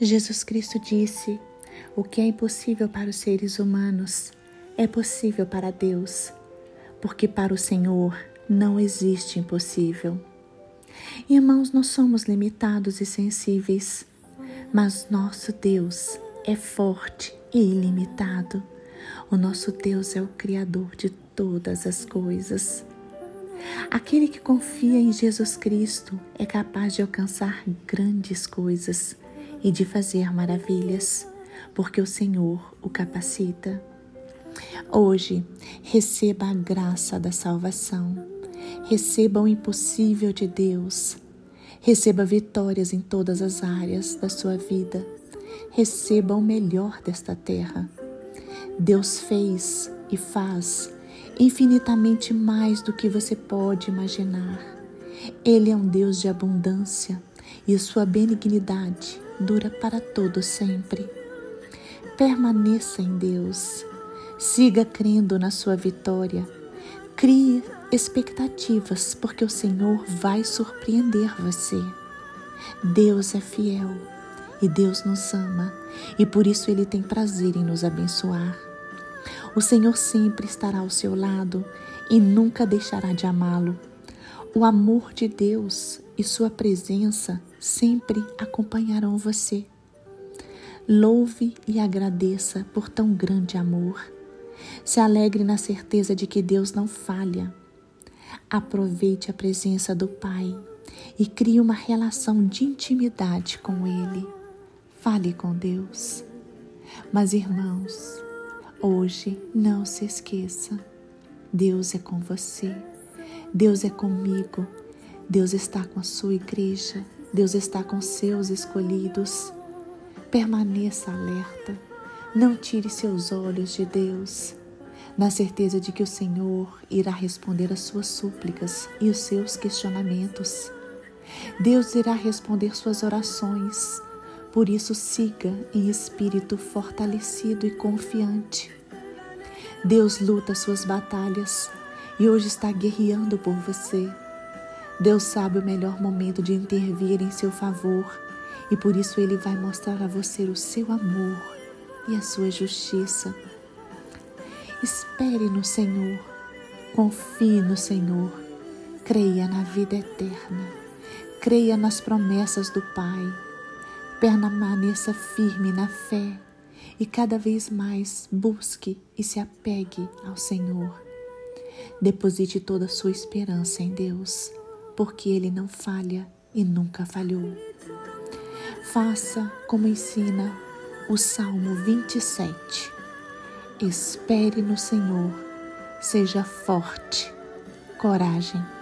Jesus Cristo disse: O que é impossível para os seres humanos é possível para Deus, porque para o Senhor não existe impossível. Irmãos, nós somos limitados e sensíveis, mas nosso Deus é forte e ilimitado. O nosso Deus é o Criador de todas as coisas. Aquele que confia em Jesus Cristo é capaz de alcançar grandes coisas e de fazer maravilhas, porque o Senhor o capacita. Hoje, receba a graça da salvação, receba o impossível de Deus, receba vitórias em todas as áreas da sua vida, receba o melhor desta terra. Deus fez e faz infinitamente mais do que você pode imaginar. Ele é um Deus de abundância e sua benignidade dura para todo sempre. Permaneça em Deus. Siga crendo na sua vitória. Crie expectativas, porque o Senhor vai surpreender você. Deus é fiel e Deus nos ama, e por isso Ele tem prazer em nos abençoar. O Senhor sempre estará ao seu lado e nunca deixará de amá-lo. O amor de Deus e sua presença sempre acompanharão você. Louve e agradeça por tão grande amor. Se alegre na certeza de que Deus não falha. Aproveite a presença do Pai e crie uma relação de intimidade com Ele. Fale com Deus. Mas, irmãos, hoje não se esqueça: Deus é com você, Deus é comigo, Deus está com a sua igreja, Deus está com seus escolhidos. Permaneça alerta, não tire seus olhos de Deus, na certeza de que o Senhor irá responder às suas súplicas e os seus questionamentos. Deus irá responder suas orações, por isso siga em espírito fortalecido e confiante. Deus luta suas batalhas e hoje está guerreando por você. Deus sabe o melhor momento de intervir em seu favor e por isso ele vai mostrar a você o seu amor e a sua justiça. Espere no Senhor, confie no Senhor, creia na vida eterna, creia nas promessas do Pai, permaneça firme na fé e cada vez mais busque e se apegue ao Senhor. Deposite toda a sua esperança em Deus porque ele não falha e nunca falhou. Faça como ensina o Salmo 27. Espere no Senhor, seja forte, coragem